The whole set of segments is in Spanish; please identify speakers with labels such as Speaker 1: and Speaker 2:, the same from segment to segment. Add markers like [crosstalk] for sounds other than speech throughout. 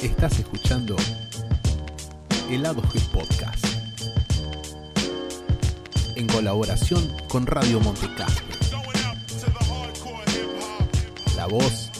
Speaker 1: Estás escuchando Helado G Podcast en colaboración con Radio Montecastro. La voz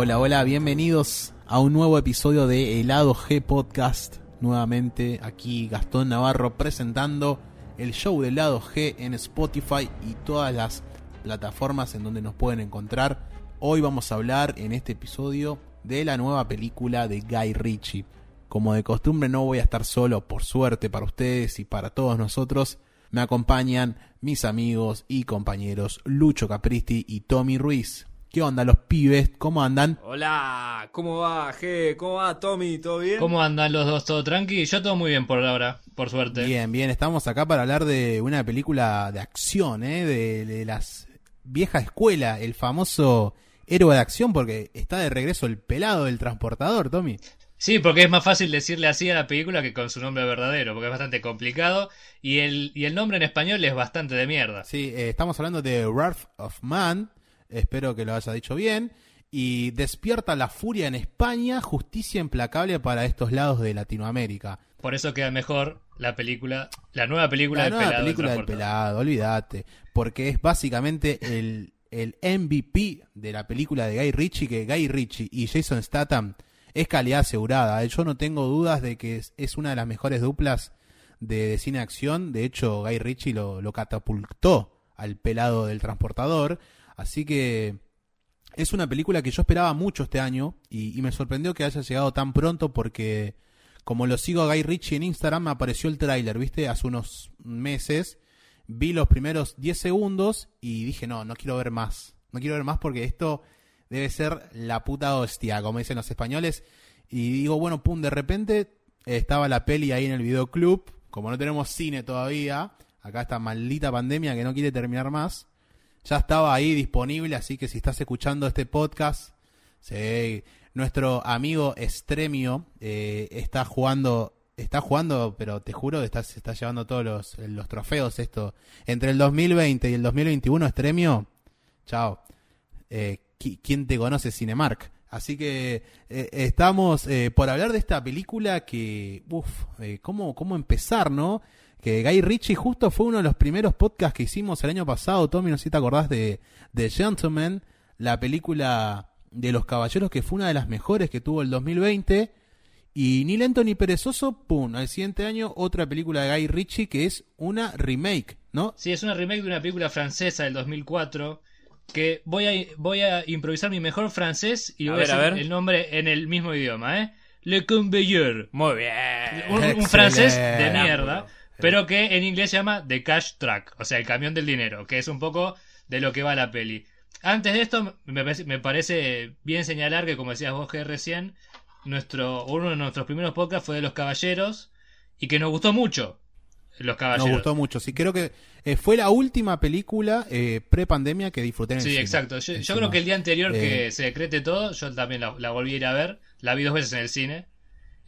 Speaker 1: Hola, hola, bienvenidos a un nuevo episodio de Helado G Podcast. Nuevamente aquí Gastón Navarro presentando el show de Helado G en Spotify y todas las plataformas en donde nos pueden encontrar. Hoy vamos a hablar en este episodio de la nueva película de Guy Ritchie. Como de costumbre no voy a estar solo, por suerte para ustedes y para todos nosotros. Me acompañan mis amigos y compañeros Lucho Capristi y Tommy Ruiz. ¿Qué onda los pibes? ¿Cómo andan?
Speaker 2: Hola, ¿cómo va, G? ¿Cómo va, Tommy? ¿Todo bien?
Speaker 3: ¿Cómo andan los dos? ¿Todo tranqui? Yo todo muy bien por ahora, por suerte.
Speaker 1: Bien, bien, estamos acá para hablar de una película de acción, ¿eh? De, de las vieja escuela, el famoso héroe de acción, porque está de regreso el pelado del transportador, Tommy.
Speaker 3: Sí, porque es más fácil decirle así a la película que con su nombre verdadero, porque es bastante complicado y el, y el nombre en español es bastante de mierda.
Speaker 1: Sí, eh, estamos hablando de Wrath of Man, espero que lo haya dicho bien, y Despierta la Furia en España, Justicia Implacable para estos lados de Latinoamérica.
Speaker 3: Por eso queda mejor la película, la nueva película
Speaker 1: La
Speaker 3: del
Speaker 1: nueva
Speaker 3: pelado.
Speaker 1: película del pelado, olvídate, porque es básicamente el, el MVP de la película de Guy Ritchie, que Guy Ritchie y Jason Statham es calidad asegurada. ¿eh? Yo no tengo dudas de que es, es una de las mejores duplas de, de cine acción. De hecho, Guy Ritchie lo, lo catapultó al pelado del transportador. Así que es una película que yo esperaba mucho este año y, me sorprendió que haya llegado tan pronto porque como lo sigo a Guy Ritchie en Instagram me apareció el tráiler, ¿viste? Hace unos meses vi los primeros 10 segundos y dije, no, no quiero ver más. No quiero ver más porque esto debe ser la puta hostia, como dicen los españoles. Y digo, bueno, pum, de repente estaba la peli ahí en el videoclub. Como no tenemos cine todavía, acá esta maldita pandemia que no quiere terminar más, ya estaba ahí disponible. Así que si estás escuchando este podcast, sí, nuestro amigo Estremio eh, está jugando está jugando, pero te juro que está, se está llevando todos los, los trofeos esto. Entre el 2020 y el 2021, Estremio, chao. Eh, qui- ¿Quién te conoce Cinemark? Así que eh, estamos eh, por hablar de esta película que, uff, ¿cómo, ¿cómo empezar, no? Que Guy Ritchie justo fue uno de los primeros podcasts que hicimos el año pasado, Tommy, no sé si te acordás de The Gentleman, la película de los caballeros que fue una de las mejores que tuvo el 2020. Y ni lento ni perezoso, pum, al siguiente año otra película de Guy Ritchie que es una remake, ¿no?
Speaker 3: Sí, es una remake de una película francesa del 2004 que voy a, voy a improvisar mi mejor francés y
Speaker 2: A
Speaker 3: voy
Speaker 2: ver,
Speaker 3: a
Speaker 2: a
Speaker 3: decir
Speaker 2: ver.
Speaker 3: el nombre en el mismo idioma, ¿eh? Le Conveyor.
Speaker 2: Muy bien.
Speaker 3: Un, francés de mierda, pero que en inglés se llama The Cash Truck, o sea, el camión del dinero, que es un poco de lo que va la peli. Antes de esto, me parece, bien señalar que, como decías vos, que recién, nuestro, uno de nuestros primeros podcasts fue de Los Caballeros y que nos gustó mucho Los Caballeros.
Speaker 1: Nos gustó mucho. Sí, creo que eh, fue la última película eh, pre-pandemia que disfruté en el
Speaker 3: Sí,
Speaker 1: cine.
Speaker 3: exacto. Yo, creo que el día anterior
Speaker 1: Eh,
Speaker 3: que se decrete todo, yo también la, la volví a ir a ver. La vi dos veces en el cine.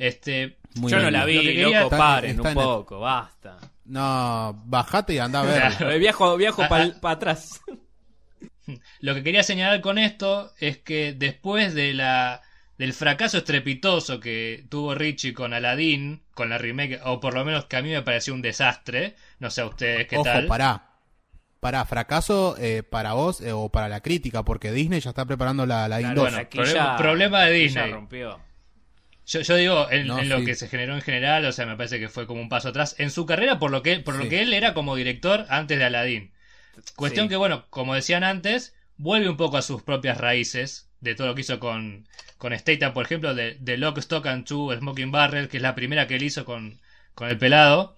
Speaker 3: Este,
Speaker 1: muy
Speaker 2: Yo no la
Speaker 3: Lo
Speaker 2: vi,
Speaker 3: que quería-
Speaker 2: loco, paren un
Speaker 1: en el-
Speaker 2: poco, basta.
Speaker 1: No, bajate y anda a verla.
Speaker 2: Eh, Viajo, viajo
Speaker 3: Ah,
Speaker 2: para
Speaker 3: ah.
Speaker 2: atrás. [laughs]
Speaker 3: lo que quería señalar con esto es que después de la del fracaso estrepitoso que tuvo Richie con Aladdin, con la remake, o por lo menos que a mí me pareció un desastre, no sé a ustedes qué
Speaker 1: Ojo,
Speaker 3: tal.
Speaker 1: pará. Pará, fracaso eh, para vos eh, o para la crítica, porque Disney ya está preparando la, la
Speaker 2: Claro,
Speaker 3: bueno,
Speaker 2: aquí
Speaker 3: problema-
Speaker 2: ya-
Speaker 3: problema de
Speaker 2: ya
Speaker 3: Disney.
Speaker 2: rompió.
Speaker 3: Yo, yo digo, en,
Speaker 1: No,
Speaker 3: en lo que se generó en general, o sea, me parece que fue como un paso atrás en su carrera por lo que, por lo que él era como director antes de Aladdin. Cuestión
Speaker 2: Sí.
Speaker 3: que, bueno, como decían antes, vuelve un poco a sus propias raíces de todo lo que hizo con, con Statham, por ejemplo, de, de Lock, Stock and Two, Smoking Barrel, que es la primera que él hizo con, con el pelado.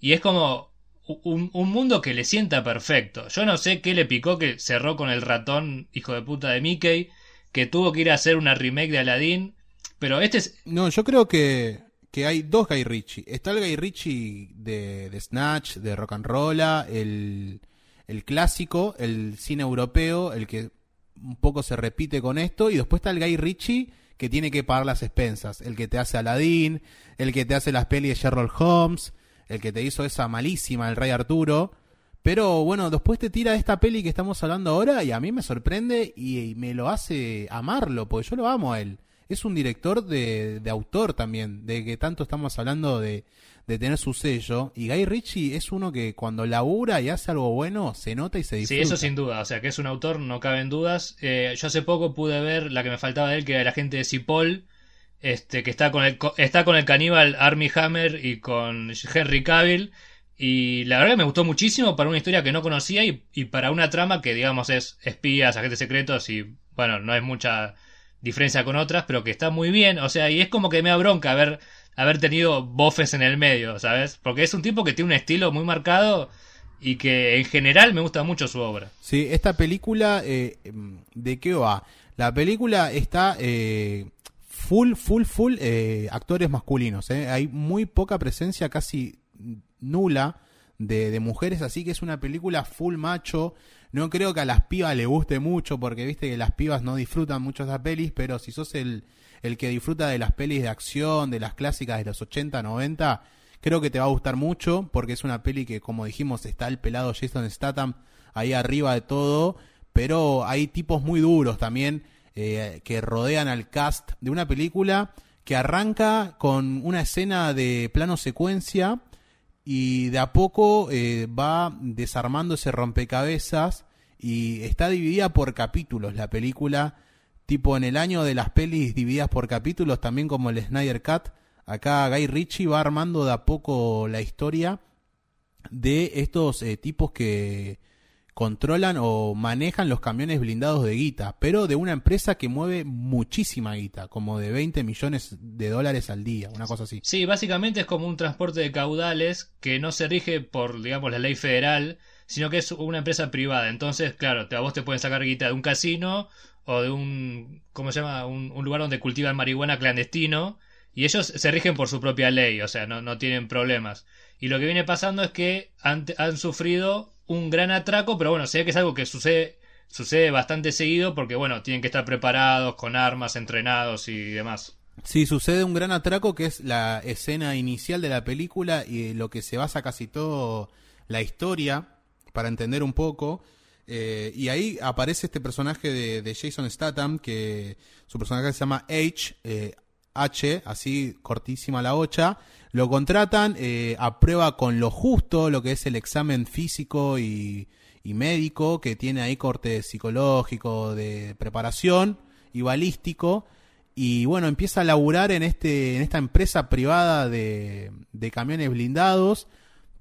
Speaker 3: Y es como un, un mundo que le sienta perfecto. Yo no sé qué le picó que cerró con el ratón, hijo de puta de Mickey, que tuvo que ir a hacer una remake de Aladdin. Pero este es,
Speaker 1: No, yo creo que, que hay dos Guy Ritchie. Está el Guy Ritchie de, de Snatch, de Rock and Rolla, el, el clásico, el cine europeo, el que un poco se repite con esto, y después está el Guy Ritchie que tiene que pagar las expensas, el que te hace Aladdin, el que te hace las pelis de Sherlock Holmes, el que te hizo esa malísima, el Rey Arturo. Pero bueno, después te tira esta peli que estamos hablando ahora y a mí me sorprende y, me lo hace amarlo, porque yo lo amo a él. Es un director de, de autor también, de que tanto estamos hablando de, de tener su sello. Y Guy Ritchie es uno que cuando labura y hace algo bueno, se nota y se disfruta.
Speaker 3: Sí, eso sin duda. O sea, que es un autor, no caben dudas. Eh, yo hace poco pude ver la que me faltaba de él, que era la gente de Cipoll, este, que está con el, está con el caníbal Army Hammer y con Henry Cavill. Y la verdad que me gustó muchísimo para una historia que no conocía y, y para una trama que, digamos, es espías, agentes secretos y, bueno, no es mucha diferencia con otras, pero que está muy bien. O sea, y es como que me da bronca ver haber tenido bofes en el medio, ¿sabes? Porque es un tipo que tiene un estilo muy marcado y que en general me gusta mucho su obra.
Speaker 1: Sí, esta película, eh, ¿de qué va? La película está eh, full, full, full eh, actores masculinos. Hay muy poca presencia, casi nula, de, mujeres, así que es una película full macho. No creo que a las pibas le guste mucho, porque viste que las pibas no disfrutan mucho de pelis, pero si sos el, el que disfruta de las pelis de acción, de las clásicas de los 80, 90, creo que te va a gustar mucho porque es una peli que, como dijimos, está el pelado Jason Statham ahí arriba de todo, pero hay tipos muy duros también eh, que rodean al cast de una película que arranca con una escena de plano secuencia y de a poco eh, va desarmando ese rompecabezas y está dividida por capítulos la película. Tipo en el año de las pelis divididas por capítulos, también como el Snyder Cut, acá Guy Ritchie va armando de a poco la historia de estos eh, tipos que controlan o manejan los camiones blindados de guita, pero de una empresa que mueve muchísima guita, como de 20 millones de dólares al día, una cosa así.
Speaker 3: Sí, básicamente es como un transporte de caudales que no se rige por, digamos, la ley federal, sino que es una empresa privada. Entonces, claro, a vos te pueden sacar guita de un casino o de un, ¿cómo se llama? Un, lugar donde cultivan marihuana clandestino y ellos se rigen por su propia ley, o sea, no, tienen problemas. Y lo que viene pasando es que han sufrido un gran atraco, pero bueno, sé que es algo que sucede, sucede bastante seguido porque, bueno, tienen que estar preparados con armas, entrenados y demás.
Speaker 1: Sí, sucede un gran atraco que es la escena inicial de la película y lo que se basa casi todo la historia, para entender un poco. Eh, y ahí aparece este personaje de, Jason Statham, que su personaje se llama H, eh, H, así cortísima la hocha. Lo contratan, eh, aprueba con lo justo lo que es el examen físico y, médico, que tiene ahí corte psicológico, de preparación y balístico. Y bueno, empieza a laburar en, este, en esta empresa privada de, de camiones blindados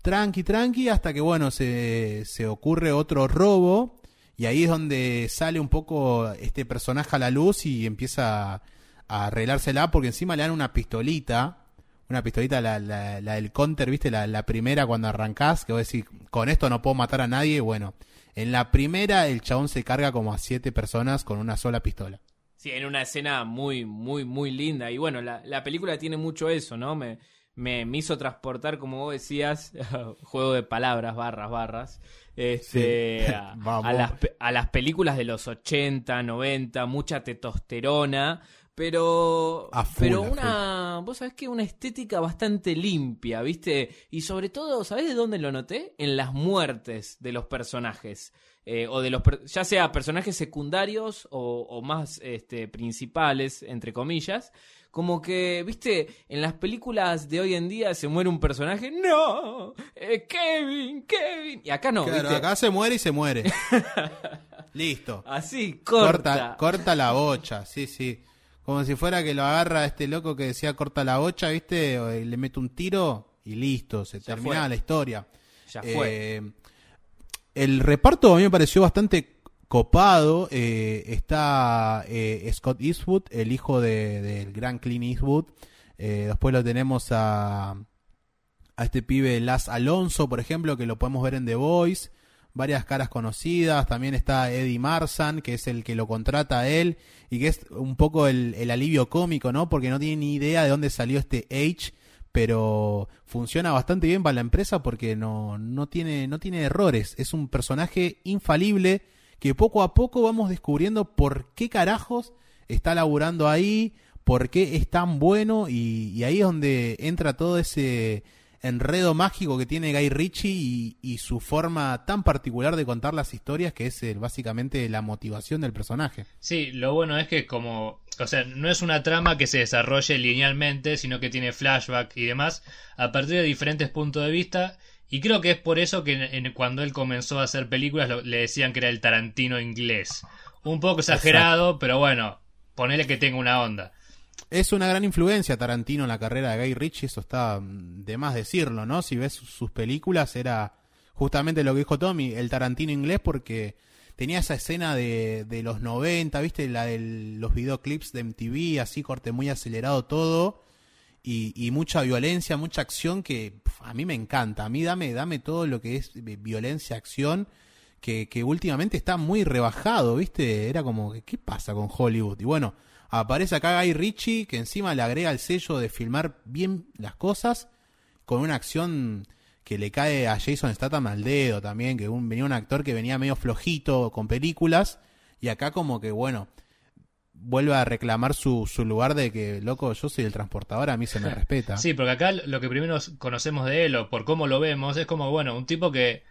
Speaker 1: tranqui, tranqui, hasta que, bueno, se, se ocurre otro robo. Y ahí es donde sale un poco este personaje a la luz y empieza a, arreglársela porque encima le dan una pistolita. Una pistolita, la, la, del counter, ¿viste? La, la, primera cuando arrancás, que vos decís, con esto no puedo matar a nadie. Bueno, en la primera el chabón se carga como a siete personas con una sola pistola.
Speaker 2: Sí, en una escena muy, muy, muy linda. Y bueno, la, la película tiene mucho eso, ¿no? Me, me, hizo transportar, como vos decías, [laughs] juego de palabras, barras, barras, este, a, [laughs] las, a las películas de los 80, 90, mucha testosterona, pero pero una vos sabés que una estética bastante limpia viste y sobre todo sabés de dónde lo noté en las muertes de los personajes eh, o de los ya sea personajes secundarios o, o más este, principales entre comillas como que, viste, en las películas de hoy en día se muere un personaje, no, eh, Kevin, Kevin. Y acá no.
Speaker 1: Claro, acá se muere y se muere. [laughs] Listo.
Speaker 2: Así, corta.
Speaker 1: corta. la bocha, sí, sí. Como si fuera que lo agarra este loco que decía corta la bocha, viste, o le mete un tiro y listo, se termina la historia.
Speaker 2: Ya fue.
Speaker 1: Eh, el reparto a mí me pareció bastante copado. Eh, está eh, Scott Eastwood, el hijo del de, gran Clint Eastwood. Después lo tenemos a, a este pibe Las Alonso, por ejemplo, que lo podemos ver en The Voice. Varias caras conocidas. También está Eddie Marsan, que es el que lo contrata a él. Y que es un poco el, el alivio cómico, ¿no? Porque no tiene ni idea de dónde salió este H pero funciona bastante bien para la empresa porque no, no, tiene, no tiene errores. Es un personaje infalible que poco a poco vamos descubriendo por qué carajos está laburando ahí, por qué es tan bueno y, y ahí es donde entra todo ese enredo mágico que tiene Guy Ritchie y, y, su forma tan particular de contar las historias que es eh, básicamente la motivación del personaje.
Speaker 3: Sí, lo bueno es que como, o sea, no es una trama que se desarrolle linealmente, sino que tiene flashback y demás a partir de diferentes puntos de vista y creo que es por eso que en, en, cuando él comenzó a hacer películas lo, le decían que era el Tarantino inglés. Un poco exagerado, Exacto. pero bueno, ponele que tenga una onda.
Speaker 1: Es una gran influencia Tarantino en la carrera de Guy Ritchie, eso está de más decirlo, ¿no? Si ves sus películas era justamente lo que dijo Tommy, el Tarantino inglés porque tenía esa escena de, de los 90, ¿viste? La de los videoclips de MTV, así corte muy acelerado todo y, y mucha violencia, mucha acción que a mí me encanta. A mí dame, dame todo lo que es violencia, acción. Que, que últimamente está muy rebajado, ¿viste? Era como, ¿qué pasa con Hollywood? Y bueno, aparece acá Guy Ritchie, que encima le agrega el sello de filmar bien las cosas, con una acción que le cae a Jason Statham al dedo también, que un, venía un actor que venía medio flojito con películas, y acá como que, bueno, vuelve a reclamar su, su lugar de que, loco, yo soy el transportador, a mí se me [laughs] respeta.
Speaker 3: Sí, porque acá lo que primero conocemos de él, o por cómo lo vemos, es como, bueno, un tipo que...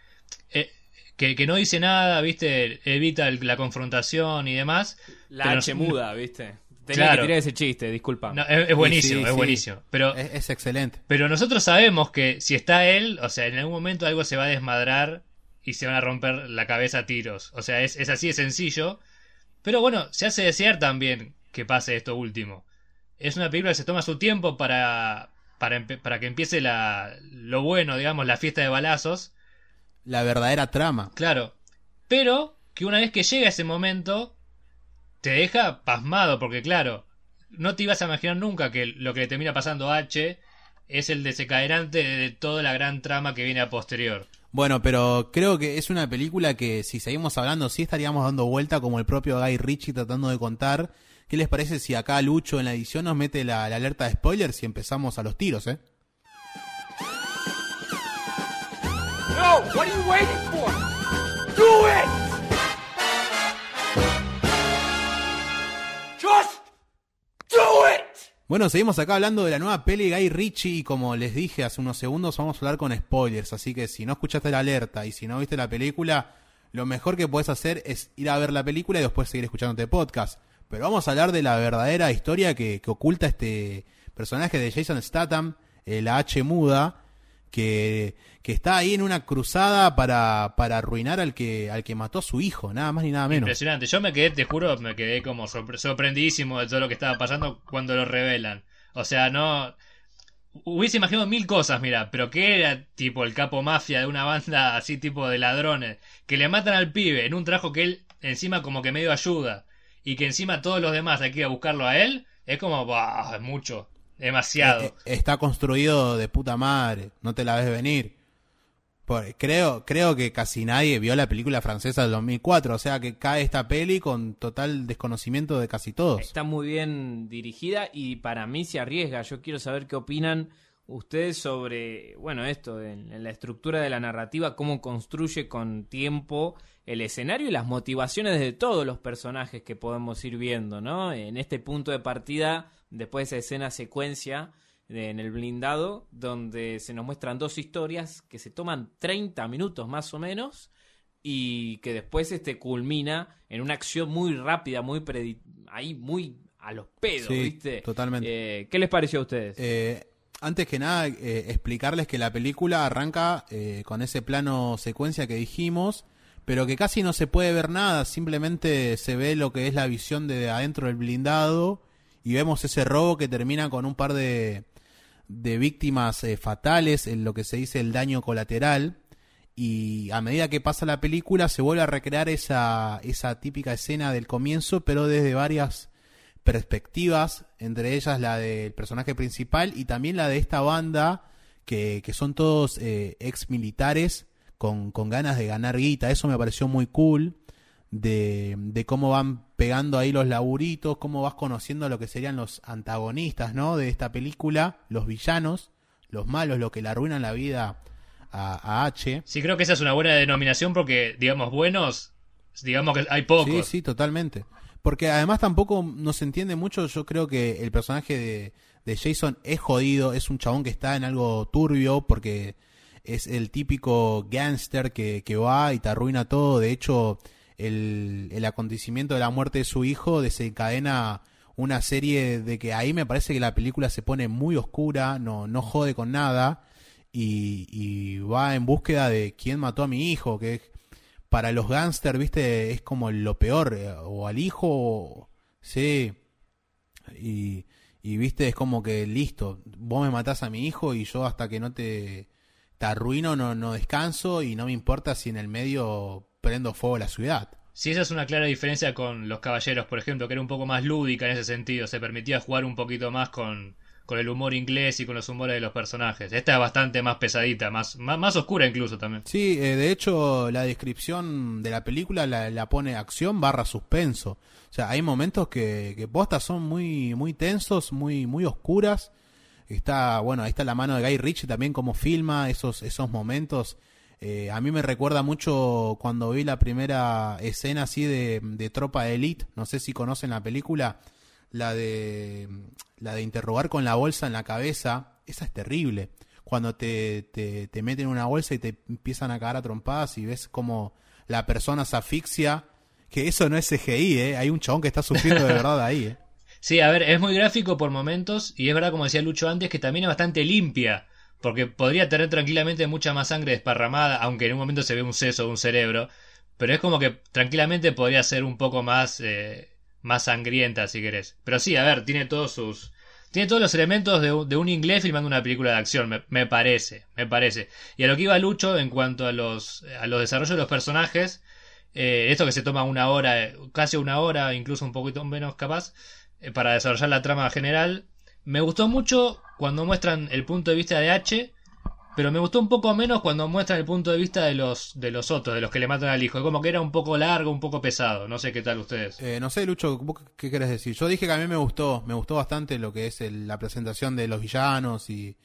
Speaker 3: Eh, que, que, no dice nada, ¿viste? Evita el, la confrontación y demás.
Speaker 2: La H muda, ¿viste? Tenía claro. que tirar ese chiste, disculpa.
Speaker 3: No, es, es, buenísimo, sí, sí, es buenísimo. Pero,
Speaker 1: es, es, excelente.
Speaker 3: Pero nosotros sabemos que si está él, o sea, en algún momento algo se va a desmadrar y se van a romper la cabeza a tiros. O sea, es, es así de sencillo. Pero bueno, se hace desear también que pase esto último. Es una película que se toma su tiempo para, para, para que empiece la, lo bueno, digamos, la fiesta de balazos
Speaker 1: la verdadera trama.
Speaker 3: Claro. Pero que una vez que llega ese momento, te deja pasmado, porque claro, no te ibas a imaginar nunca que lo que le termina pasando a H es el desencadenante de toda la gran trama que viene a posterior.
Speaker 1: Bueno, pero creo que es una película que si seguimos hablando, sí estaríamos dando vuelta como el propio Guy Ritchie tratando de contar. ¿Qué les parece si acá Lucho en la edición nos mete la, la alerta de spoilers y empezamos a los tiros, eh? No, what are you waiting for? Do it! Bueno, seguimos acá hablando de la nueva peli Guy Ritchie y como les dije hace unos segundos vamos a hablar con spoilers, así que si no escuchaste la alerta y si no viste la película, lo mejor que puedes hacer es ir a ver la película y después seguir escuchándote podcast. Pero vamos a hablar de la verdadera historia que, que oculta este personaje de Jason Statham, eh, la H muda, que, está ahí en una cruzada para, para arruinar al que, al que mató a su hijo, nada más ni nada menos.
Speaker 3: Impresionante, yo me quedé, te juro, me quedé como sorpre sorprendidísimo de todo lo que estaba pasando cuando lo revelan. O sea, no... Hubiese imaginado mil cosas, mira, pero que era tipo el capo mafia de una banda así tipo de ladrones, que le matan al pibe en un trabajo que él encima como que medio ayuda, y que encima todos los demás hay que ir a buscarlo a él, es como, bah, es mucho. Demasiado. Eh,
Speaker 1: está construido de puta madre, no te la ves venir. Por, creo, creo que casi nadie vio la película francesa del 2004, o sea que cae esta peli con total desconocimiento de casi todos.
Speaker 2: Está muy bien dirigida y para mí se arriesga. Yo quiero saber qué opinan ustedes sobre, bueno, esto, en, en la estructura de la narrativa, cómo construye con tiempo el escenario y las motivaciones de todos los personajes que podemos ir viendo, ¿no? En este punto de partida después de esa escena secuencia de, en el blindado, donde se nos muestran dos historias que se toman 30 minutos más o menos y que después este culmina en una acción muy rápida, muy ahí muy a los pedos,
Speaker 1: sí,
Speaker 2: ¿viste?
Speaker 1: Totalmente.
Speaker 2: Eh, ¿Qué les pareció a ustedes?
Speaker 1: Eh, antes que nada, eh, explicarles que la película arranca eh, con ese plano secuencia que dijimos, pero que casi no se puede ver nada, simplemente se ve lo que es la visión de adentro del blindado y vemos ese robo que termina con un par de, de víctimas eh, fatales, en lo que se dice el daño colateral. Y a medida que pasa la película se vuelve a recrear esa, esa típica escena del comienzo, pero desde varias perspectivas, entre ellas la del personaje principal y también la de esta banda, que, que son todos eh, ex militares con, con ganas de ganar guita. Eso me pareció muy cool de, de, cómo van pegando ahí los laburitos, cómo vas conociendo lo que serían los antagonistas, ¿no? De esta película, los villanos, los malos, lo que le arruinan la vida a, a H.
Speaker 3: Sí, creo que esa es una buena denominación porque, digamos, buenos, digamos que hay pocos.
Speaker 1: Sí, sí, totalmente. Porque además tampoco no se entiende mucho, yo creo que el personaje de, de Jason es jodido, es un chabón que está en algo turbio porque es el típico gangster que, que va y te arruina todo. De hecho, el, el acontecimiento de la muerte de su hijo desencadena una serie de que ahí me parece que la película se pone muy oscura, no, no jode con nada y, va en búsqueda de quién mató a mi hijo, que para los gángsters, viste, es como lo peor, eh, o al hijo, o- sí, y, y viste, es como que listo, vos me matás a mi hijo y yo hasta que no te, te arruino no, no descanso y no me importa si en el medio prendo fuego a la ciudad.
Speaker 3: Sí, esa es una clara diferencia con Los Caballeros, por ejemplo, que era un poco más lúdica en ese sentido, se permitía jugar un poquito más con, con el humor inglés y con los humores de los personajes. Esta es bastante más pesadita, más, más, más oscura incluso también.
Speaker 1: Sí, eh, de hecho la descripción de la película la, la pone acción barra suspenso. O sea, hay momentos que, que postas son muy, muy tensos, muy, muy oscuras. Está, bueno, ahí está la mano de Guy Ritchie también como filma esos, esos momentos. Eh, a mí me recuerda mucho cuando vi la primera escena así de, de Tropa de Elite. No sé si conocen la película. La de, la de interrogar con la bolsa en la cabeza. Esa es terrible. Cuando te, te, te meten en una bolsa y te empiezan a cagar a trompadas y ves como la persona se asfixia. Que eso no es CGI, ¿eh? Hay un chabón que está sufriendo de verdad ahí, ¿eh? [laughs]
Speaker 3: Sí, a ver, es muy gráfico por momentos y es verdad, como decía Lucho antes, que también es bastante limpia, porque podría tener tranquilamente mucha más sangre desparramada, aunque en un momento se ve un seso o un cerebro, pero es como que tranquilamente podría ser un poco más, eh, más sangrienta, si querés. Pero sí, a ver, tiene todos sus... Tiene todos los elementos de, un- de inglés filmando una película de acción, me, parece, me parece. Y a lo que iba Lucho en cuanto a los, a los desarrollos de los personajes, eh, esto que se toma una hora, casi una hora, incluso un poquito menos capaz, eh, para desarrollar la trama general. Me gustó mucho cuando muestran el punto de vista de H, pero me gustó un poco menos cuando muestran el punto de vista de los de los otros, de los que le matan al hijo. Como que era un poco largo, un poco pesado. No sé qué tal ustedes.
Speaker 1: Eh, no sé, Lucho, ¿vos qué querés decir? Yo dije que a mí me gustó, me gustó bastante lo que es el- la presentación de los villanos y,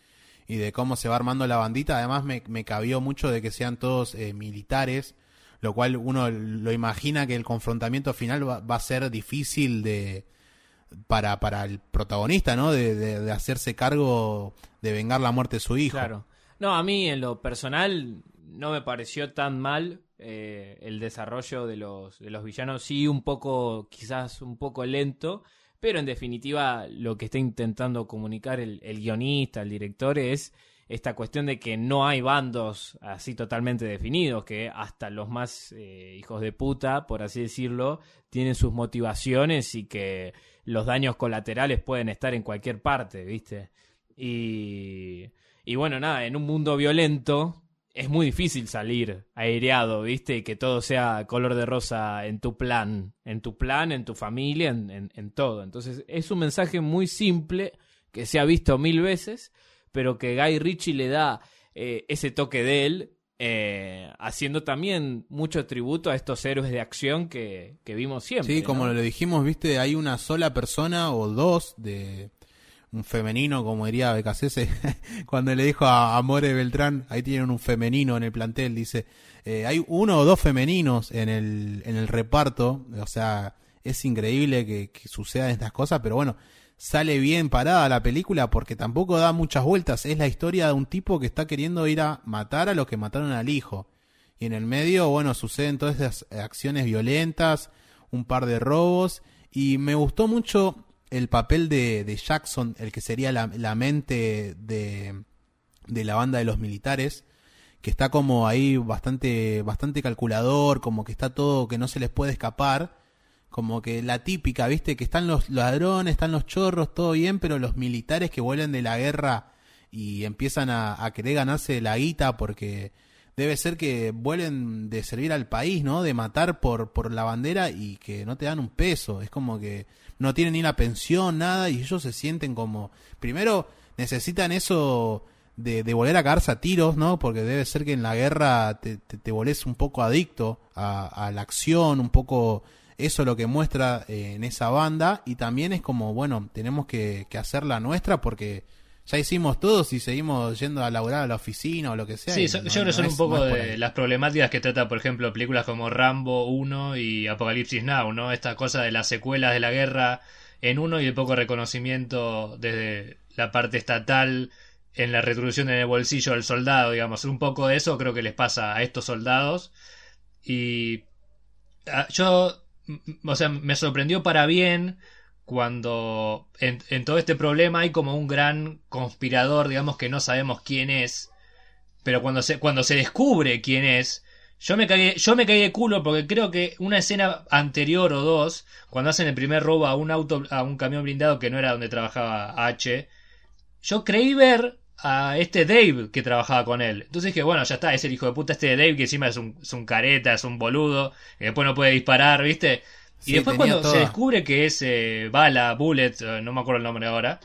Speaker 1: y de cómo se va armando la bandita. Además me, me cabió mucho de que sean todos eh, militares, lo cual uno lo imagina que el confrontamiento final va, va a ser difícil de para, para el protagonista, ¿no? De, de- hacerse cargo de vengar la muerte de su hijo.
Speaker 2: Claro. No, a mí en lo personal no me pareció tan mal eh, el desarrollo de los, de los villanos. Sí, un poco, quizás un poco lento, pero en definitiva lo que está intentando comunicar el, el guionista, el director, es esta cuestión de que no hay bandos así totalmente definidos, que hasta los más eh, hijos de puta, por así decirlo, tienen sus motivaciones y que los daños colaterales pueden estar en cualquier parte, ¿viste? Y, y bueno, nada, en un mundo violento es muy difícil salir aireado, ¿viste? Y que todo sea color de rosa en tu plan, en tu plan, en tu familia, en, en- todo. Entonces es un mensaje muy simple que se ha visto mil veces, pero que Guy Ritchie le da eh, ese toque de él, eh, haciendo también mucho tributo a estos héroes de acción que, que vimos siempre.
Speaker 1: Sí,
Speaker 2: ¿no?
Speaker 1: como lo dijimos, viste, hay una sola persona o dos de un femenino, como diría Becasese, [laughs] cuando le dijo a, a More Beltrán, ahí tienen un femenino en el plantel, dice, eh, hay uno o dos femeninos en el, en el reparto, o sea, es increíble que, que sucedan estas cosas, pero bueno, sale bien parada la película porque tampoco da muchas vueltas, es la historia de un tipo que está queriendo ir a matar a los que mataron al hijo. Y en el medio, bueno, suceden todas esas acciones violentas, un par de robos. Y me gustó mucho el papel de, de Jackson, el que sería la, la mente de, de la banda de los militares, que está como ahí bastante, bastante calculador, como que está todo que no se les puede escapar. Como que la típica, viste, que están los ladrones, están los chorros, todo bien, pero los militares que vuelven de la guerra y empiezan a, querer ganarse la guita porque debe ser que vuelven de servir al país, ¿no? De matar por, por la bandera y que no te dan un peso. Es como que no tienen ni la pensión, nada, y ellos se sienten como... Primero necesitan eso de, de volver a cagarse a tiros, ¿no? Porque debe ser que en la guerra te, te, te volvés un poco adicto a la acción, un poco... Eso es lo que muestra eh, en esa banda y también es como, bueno, tenemos que, que hacer la nuestra porque ya hicimos todos y seguimos yendo a laburar a la oficina o lo que sea.
Speaker 3: Sí, yo creo que
Speaker 1: no
Speaker 3: son
Speaker 1: es-
Speaker 3: un poco
Speaker 1: no
Speaker 3: de las problemáticas que trata, por ejemplo, películas como Rambo 1 y Apocalipsis Now, ¿no? Esta cosa de las secuelas de la guerra en uno y el poco reconocimiento desde la parte estatal en la retribución en el bolsillo del soldado, digamos. Un poco de eso creo que les pasa a estos soldados. Y ah, yo, o sea, me sorprendió para bien cuando en, todo este problema hay como un gran conspirador, digamos, que no sabemos quién es. Pero cuando se, cuando se descubre quién es, yo me cagué, yo me caí de culo porque creo que una escena anterior o dos, cuando hacen el primer robo a un auto, a un camión blindado que no era donde trabajaba H, yo creí ver a este Dave que trabajaba con él. Entonces dije, bueno, ya está, es el hijo de puta este de Dave que encima es un, es un careta, es un boludo, que después no puede disparar, ¿viste? Y
Speaker 1: Sí,
Speaker 3: después cuando se descubre que es eh, Bala, Bullet, eh, no me acuerdo el nombre ahora,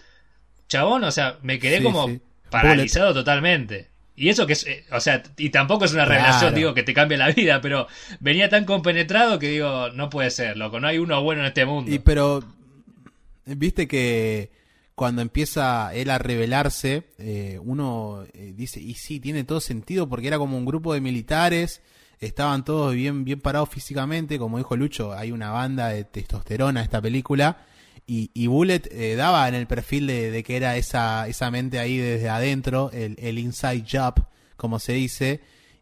Speaker 3: chabón, o sea, me quedé
Speaker 1: Sí,
Speaker 3: como
Speaker 1: sí.
Speaker 3: paralizado totalmente. Y eso que es, eh, o sea, y tampoco es una
Speaker 1: Claro.
Speaker 3: revelación, digo, que te cambie la vida, pero venía tan compenetrado que digo, no puede ser, loco, no hay uno bueno en este mundo.
Speaker 1: Y pero, viste que cuando empieza él a revelarse, eh, uno eh, dice, y sí, tiene todo sentido porque era como un grupo de militares, estaban todos bien, bien parados físicamente, como dijo Lucho, hay una banda de testosterona esta película, y, y Bullet eh, daba en el perfil de, de que era esa, esa mente ahí desde adentro, el, el inside job, como se dice,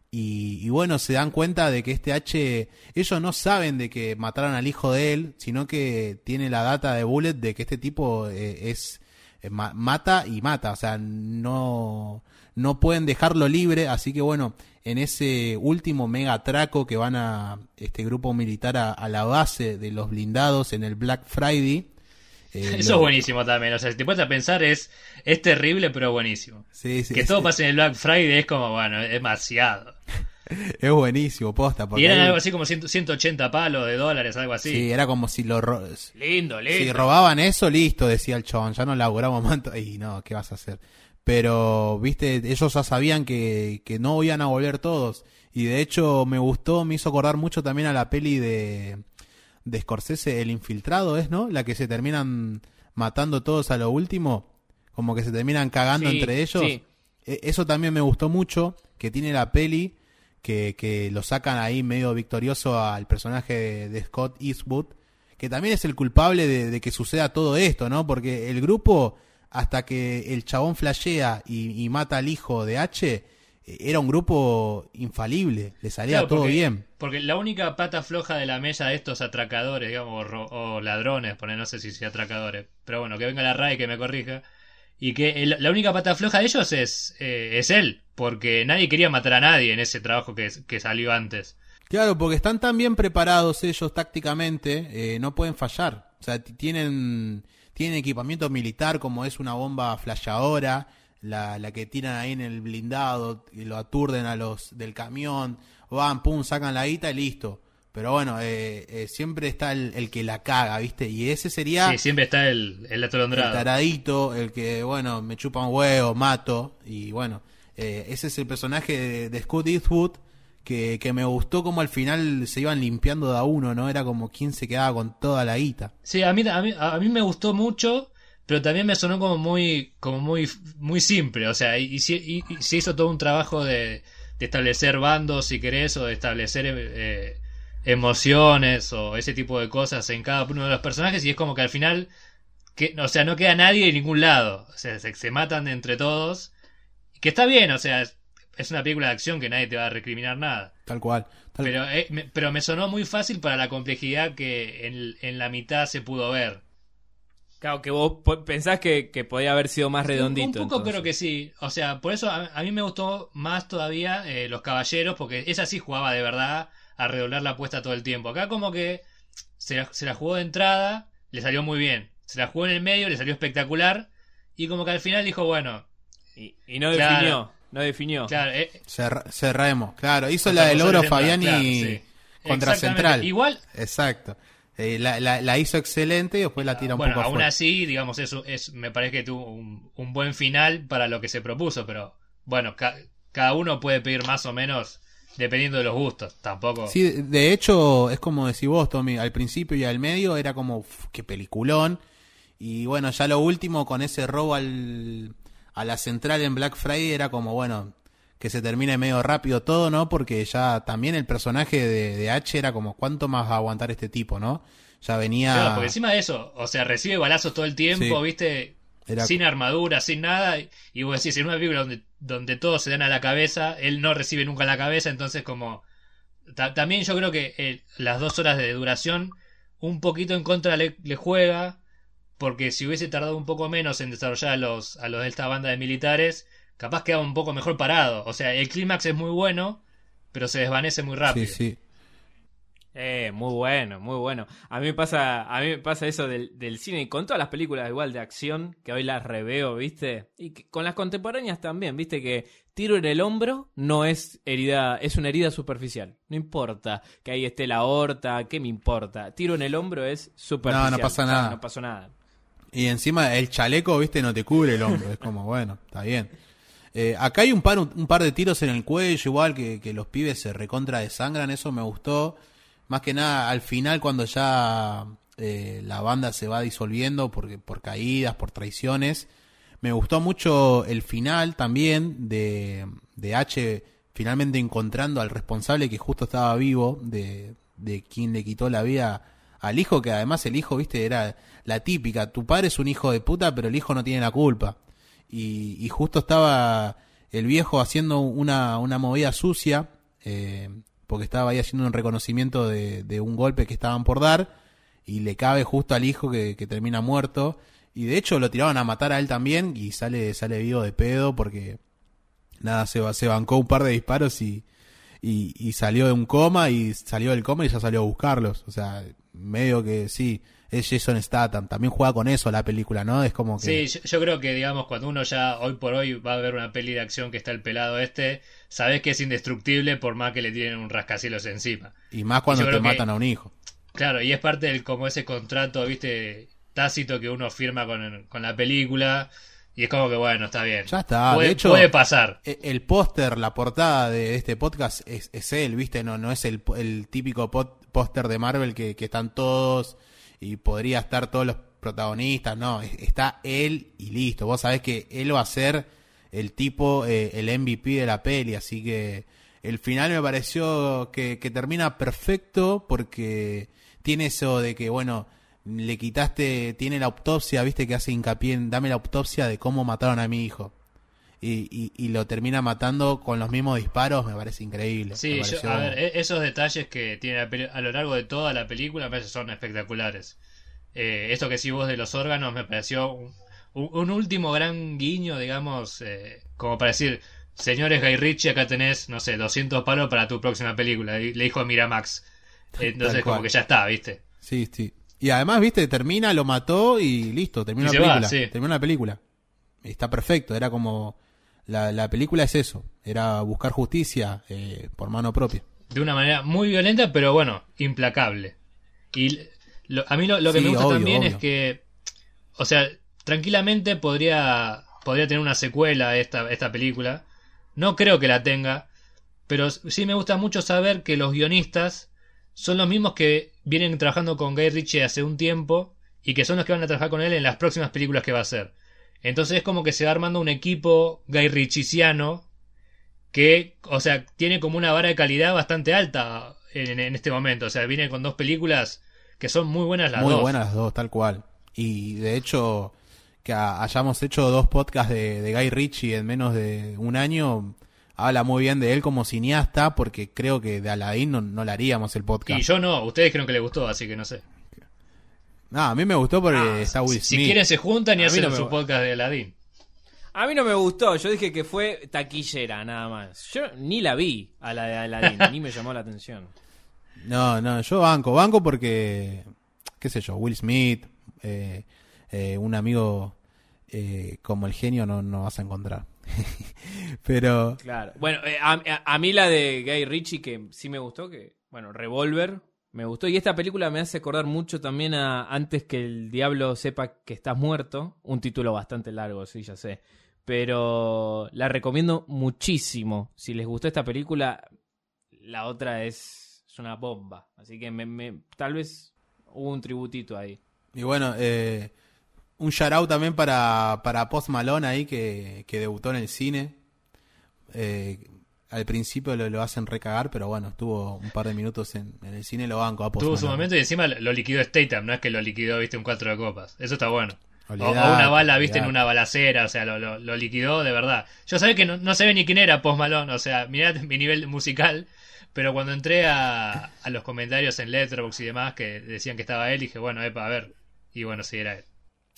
Speaker 1: y, y bueno, se dan cuenta de que este H, ellos no saben de que mataron al hijo de él, sino que tiene la data de Bullet de que este tipo eh, es mata y mata, o sea, no no pueden dejarlo libre, así que bueno, en ese último mega atraco que van a este grupo militar a, a la base de los blindados en el Black Friday. eh, [laughs]
Speaker 3: Eso
Speaker 1: lo-
Speaker 3: es buenísimo también, o sea, si te pones a pensar es, es terrible pero buenísimo.
Speaker 1: Sí, sí,
Speaker 3: que todo pase en el Black Friday es como, bueno, es demasiado.
Speaker 1: Es buenísimo, posta. Porque
Speaker 3: Y eran
Speaker 1: ahí-
Speaker 3: algo así como 100 180 palos de dólares, algo así.
Speaker 1: sí, era como si lo ro-
Speaker 3: Lindo, lindo.
Speaker 1: Si robaban eso, listo, decía el chabón, ya no laburamos más. to- Y no, ¿qué vas a hacer? Pero, viste, ellos ya sabían que, que no iban a volver todos. Y de hecho, me gustó, me hizo acordar mucho también a la peli de, de Scorsese, El Infiltrado, ¿es, no? La que se terminan matando todos a lo último. Como que se terminan cagando
Speaker 2: Sí,
Speaker 1: entre ellos.
Speaker 2: sí.
Speaker 1: E- Eso también me gustó mucho, que tiene la peli, que, que lo sacan ahí medio victorioso al personaje de, de Scott Eastwood, que también es el culpable de, de que suceda todo esto, ¿no? Porque el grupo, hasta que el chabón flashea y, y mata al hijo de H, eh, era un grupo infalible, le salía
Speaker 3: Claro,
Speaker 1: todo
Speaker 3: porque-
Speaker 1: bien.
Speaker 3: Porque la única pata floja de la mesa de estos atracadores, digamos, o, o ladrones, poner, no sé si sea atracadores, pero bueno, que venga la RAE que me corrija. Y que el- la única pata floja de ellos es, eh, es él, porque nadie quería matar a nadie en ese trabajo que, que salió antes.
Speaker 1: Claro, porque están tan bien preparados ellos tácticamente, eh, no pueden fallar. O sea, tienen, tienen equipamiento militar como es una bomba flasheadora, la, la que tiran ahí en el blindado y lo aturden a los del camión, van, pum, sacan la guita y listo. Pero bueno, eh, eh, siempre está el, el que la caga, ¿viste? Y ese sería
Speaker 3: Sí, siempre está el, el
Speaker 1: el
Speaker 3: atolondrado.
Speaker 1: taradito, el que, bueno, me chupa un huevo, mato. Y bueno, eh, ese es el personaje de, de Scott Eastwood que, que me gustó como al final se iban limpiando de a uno, ¿no? Era como quien se quedaba con toda la guita.
Speaker 3: Sí, a mí, a mí, a mí me gustó mucho, pero también me sonó como muy, como muy, muy simple. O sea, y, y y- se hizo todo un trabajo de, de establecer bandos, si querés, o de establecer eh, emociones o ese tipo de cosas en cada uno de los personajes. Y es como que al final, que, o sea, no queda nadie en ningún lado. O sea, se, se matan entre todos. Que está bien, o sea, es, es una película de acción que nadie te va a recriminar nada.
Speaker 1: Tal cual. Tal-
Speaker 3: Pero, eh, me, pero me sonó muy fácil para la complejidad que en, en la mitad se pudo ver.
Speaker 2: Claro, que vos pensás que, que podía haber sido más redondito.
Speaker 3: Un, un poco
Speaker 2: entonces.
Speaker 3: creo que sí. O sea, por eso a, a mí me gustó más todavía eh, Los Caballeros, porque esa sí jugaba de verdad a redoblar la apuesta todo el tiempo. Acá como que se la, se la jugó de entrada, le salió muy bien. Se la jugó en el medio, le salió espectacular. Y como que al final dijo, bueno,
Speaker 2: Y, y no
Speaker 3: Claro.
Speaker 2: definió. No definió.
Speaker 3: claro, eh,
Speaker 1: Cerra- cerremos. Claro, hizo la del Logro Fabiani
Speaker 3: claro, sí.
Speaker 1: contra. Central.
Speaker 3: Igual,
Speaker 1: Exacto. Eh, la, la- la hizo excelente y después la tira un
Speaker 3: bueno,
Speaker 1: poco
Speaker 3: aún
Speaker 1: afuera.
Speaker 3: así, digamos, eso es, me parece que tuvo un, un buen final para lo que se propuso, pero bueno, ca- cada uno puede pedir más o menos dependiendo de los gustos. Tampoco.
Speaker 1: Sí, de- de hecho, es como decís vos, Tommy, al principio y al medio era como, uf, qué peliculón. Y bueno, ya lo último con ese robo al, a la central en Black Friday era como, bueno, que se termine medio rápido todo, ¿no? Porque ya también el personaje de, de H era como, ¿cuánto más va a aguantar este tipo, no? Ya venía...
Speaker 3: Claro, porque encima de eso, o sea, recibe balazos todo el tiempo,
Speaker 1: Sí.
Speaker 3: ¿viste?
Speaker 1: Era-
Speaker 3: Sin armadura, sin nada. Y vos decís, en una película donde, donde todos se dan a la cabeza, él no recibe nunca la cabeza, entonces como... ta- también yo creo que eh, las dos horas de duración un poquito en contra le, le juega, porque si hubiese tardado un poco menos en desarrollar a los, a los de esta banda de militares, capaz quedaba un poco mejor parado. O sea, el clímax es muy bueno, pero se desvanece muy rápido.
Speaker 1: Sí, sí.
Speaker 2: Eh, muy bueno, muy bueno. A mí me pasa, a mí me pasa eso del, del cine y con todas las películas igual de acción que hoy las reveo, ¿viste? Y que- con las contemporáneas también, ¿viste? Que tiro en el hombro no es herida, es una herida superficial. No importa que ahí esté la aorta, ¿qué me importa? Tiro en el hombro es superficial.
Speaker 1: No, no pasa nada.
Speaker 2: No pasó nada.
Speaker 1: Y encima el chaleco, viste, no te cubre el hombro. Es como, bueno, está bien. Eh, acá hay un par, un, par de tiros en el cuello, igual que, que los pibes se recontra desangran, eso me gustó. Más que nada, al final, cuando ya eh, la banda se va disolviendo porque, por caídas, por traiciones, me gustó mucho el final también de, de H finalmente encontrando al responsable que justo estaba vivo, de, de quien le quitó la vida al hijo, que además el hijo, viste, era la típica, tu padre es un hijo de puta, pero el hijo no tiene la culpa. Y, justo estaba el viejo haciendo una, una movida sucia, eh, porque estaba ahí haciendo un reconocimiento de, un golpe que estaban por dar, y le cabe justo al hijo que, termina muerto. Y de hecho lo tiraban a matar a él también, y sale, sale vivo de pedo, porque nada, se, se bancó un par de disparos y, y, y salió de un coma, y salió del coma y ya salió a buscarlos. O sea, medio que sí, es Jason Statham, también juega con eso la película, ¿no? Es como que...
Speaker 3: Sí, yo, yo creo que, digamos, cuando uno ya hoy por hoy va a ver una peli de acción que está el pelado este, sabes que es indestructible por más que le tienen un rascacielos encima.
Speaker 1: Y más cuando te
Speaker 3: que-
Speaker 1: matan a un hijo.
Speaker 3: Claro, y es parte del como ese contrato, viste, tácito que uno firma con, con la película, y es como que, bueno, está bien.
Speaker 1: Ya está,
Speaker 3: puede,
Speaker 1: de hecho-
Speaker 3: puede pasar.
Speaker 1: E- El póster, la portada de este podcast es, es él, ¿viste? No, no es el, el típico póster de Marvel que, que están todos y podría estar todos los protagonistas, no, es- está él y listo. Vos sabés que él va a ser el tipo, eh, el MVP de la peli, así que el final me pareció que, que termina perfecto porque tiene eso de que, bueno, le quitaste, tiene la autopsia, viste que hace hincapié en dame la autopsia de cómo mataron a mi hijo. Y, y, y lo termina matando con los mismos disparos, me parece increíble.
Speaker 3: Sí, yo- a ver, e- esos detalles que tiene a lo largo de toda la película me son espectaculares. Eh, esto que sí vos de los órganos me pareció un, un- último gran guiño, digamos, eh, como para decir, señores Guy Ritchie, acá tenés, no sé, 200 palos para tu próxima película, le dijo Miramax. [laughs] Entonces como que ya está, ¿viste?
Speaker 1: Sí, sí. Y además, viste, termina, lo mató y listo, terminó
Speaker 3: Y
Speaker 1: la
Speaker 3: se va,
Speaker 1: película.
Speaker 3: sí.
Speaker 1: Terminó la película. Está perfecto, era como... La, la película es eso, era buscar justicia eh, por mano propia.
Speaker 3: de una manera muy violenta, pero bueno, implacable. Y lo- a mí lo, lo que
Speaker 1: Sí,
Speaker 3: me gusta
Speaker 1: obvio,
Speaker 3: también
Speaker 1: obvio.
Speaker 3: es que, o sea, tranquilamente podría, podría tener una secuela esta, esta película. No creo que la tenga, pero sí me gusta mucho saber que los guionistas son los mismos que vienen trabajando con Guy Ritchie hace un tiempo y que son los que van a trabajar con él en las próximas películas que va a hacer. Entonces es como que se va armando un equipo Guy Ritchisiano que, o sea, tiene como una vara de calidad bastante alta en, en este momento. O sea, viene con dos películas que son muy buenas las
Speaker 1: Muy
Speaker 3: dos.
Speaker 1: buenas las dos, tal cual. Y de hecho, que ha- hayamos hecho dos podcasts de, de Guy Ritchie en menos de un año, habla muy bien de él como cineasta, porque creo que de Aladdin no, no le haríamos el podcast.
Speaker 3: Y yo no, ustedes creo que les gustó, así que no sé.
Speaker 1: No, a mí me gustó porque
Speaker 2: Ah,
Speaker 1: está Will
Speaker 3: Si
Speaker 1: Smith.
Speaker 3: quieren se juntan y
Speaker 2: A mí
Speaker 3: hacen
Speaker 2: no
Speaker 3: su podcast de Aladdin.
Speaker 2: A mí no me gustó, yo dije que fue taquillera nada más. Yo ni la vi a la de Aladdin, ni me llamó la atención.
Speaker 1: No, no, yo banco, banco porque, qué sé yo, Will Smith, eh, eh, un amigo eh, como el genio no, no vas a encontrar. [laughs] Pero,
Speaker 2: Claro. Bueno, eh, a, a- a mí la de Guy Ritchie que sí me gustó, que bueno, Revolver me gustó y esta película me hace acordar mucho también a Antes que el diablo sepa que estás muerto, un título bastante largo, sí, ya sé, pero la recomiendo muchísimo. Si les gustó esta película, la otra es, es una bomba, así que me, me- tal vez hubo un tributito ahí.
Speaker 1: y bueno, eh, un shout out también para, para Post Malone ahí que, que debutó en el cine. Eh, al principio lo, lo, hacen recagar, pero bueno, estuvo un par de minutos en, en el cine, lo banco a Post
Speaker 3: Tuvo su momento y encima lo liquidó Statham, no es que lo liquidó, viste, un cuatro de copas. Eso está bueno. Olvidate, o, una bala, viste, olvidate. en una balacera, o sea, lo, lo, lo, liquidó de verdad. Yo sabía que no, no sabía ni quién era Post Malone, o sea, mirá [laughs] mi nivel musical, pero cuando entré a, a los comentarios en Letterboxd y demás que decían que estaba él, dije, bueno, epa, a ver. Y bueno, sí, era él.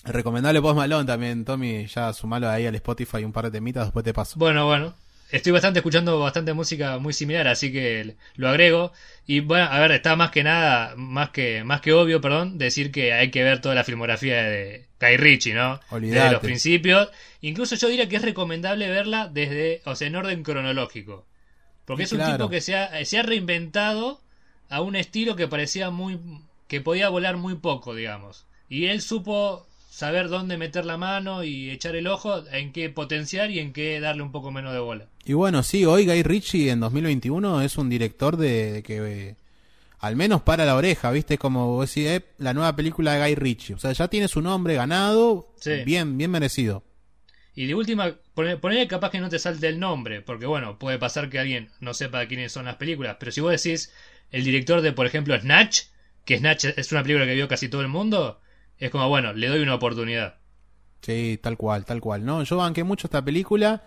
Speaker 1: Recomendable Post Malone también, Tommy, ya sumalo ahí al Spotify un par de temitas, después te paso.
Speaker 3: Bueno, bueno. Estoy bastante escuchando bastante música muy similar, así que lo agrego. Y bueno, a ver, está más que nada, más que, más que obvio, perdón, decir que hay que ver toda la filmografía de Guy Ritchie, ¿no?
Speaker 1: Olvidate.
Speaker 3: Desde los principios. Incluso yo diría que es recomendable verla desde, o sea, en orden cronológico. Porque
Speaker 1: Sí,
Speaker 3: es un
Speaker 1: claro.
Speaker 3: tipo que se ha, se ha reinventado a un estilo que parecía muy, que podía volar muy poco, digamos. Y él supo saber dónde meter la mano y echar el ojo, en qué potenciar y en qué darle un poco menos de bola.
Speaker 1: Y bueno, sí, hoy Guy Ritchie en 2021 es un director de, de que eh, al menos para la oreja, ¿viste? Como vos decís, eh, la nueva película de Guy Ritchie. O sea, ya tiene su nombre ganado,
Speaker 3: Sí.
Speaker 1: bien, bien merecido.
Speaker 3: Y de última, poner, capaz que no te salte el nombre, porque bueno, puede pasar que alguien no sepa quiénes son las películas, pero si vos decís el director de, por ejemplo, Snatch, que Snatch es una película que vio casi todo el mundo, es como, bueno, le doy una oportunidad.
Speaker 1: Sí, tal cual, tal cual. No, yo banqué mucho esta película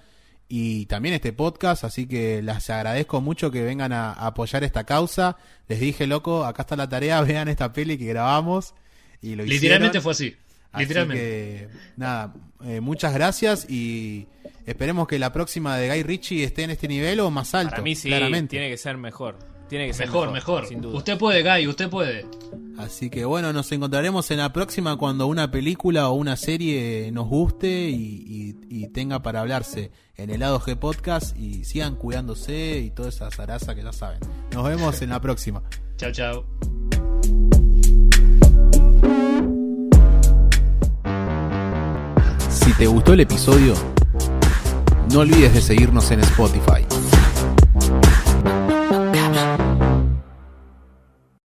Speaker 1: y también este podcast, así que les agradezco mucho que vengan a, a apoyar esta causa. Les dije, loco, acá está la tarea, [laughs] vean esta peli que grabamos y lo
Speaker 3: Literalmente
Speaker 1: hicieron.
Speaker 3: fue así.
Speaker 1: Así
Speaker 3: Literalmente.
Speaker 1: que, nada, eh, muchas gracias y esperemos que la próxima de Guy Ritchie esté en este nivel o más alto.
Speaker 2: Para mí sí,
Speaker 1: claramente.
Speaker 2: tiene que ser mejor. Tiene que ser
Speaker 3: Mejor, mejor.
Speaker 2: Sin duda.
Speaker 3: Usted puede, Guy, usted puede.
Speaker 1: Así que bueno, nos encontraremos en la próxima cuando una película o una serie nos guste y, y- y tenga para hablarse en el lado G Podcast y sigan cuidándose y toda esa zaraza que ya saben. Nos vemos en la próxima. [laughs]
Speaker 3: Chao, chao.
Speaker 1: Si te gustó el episodio, no olvides de seguirnos en Spotify.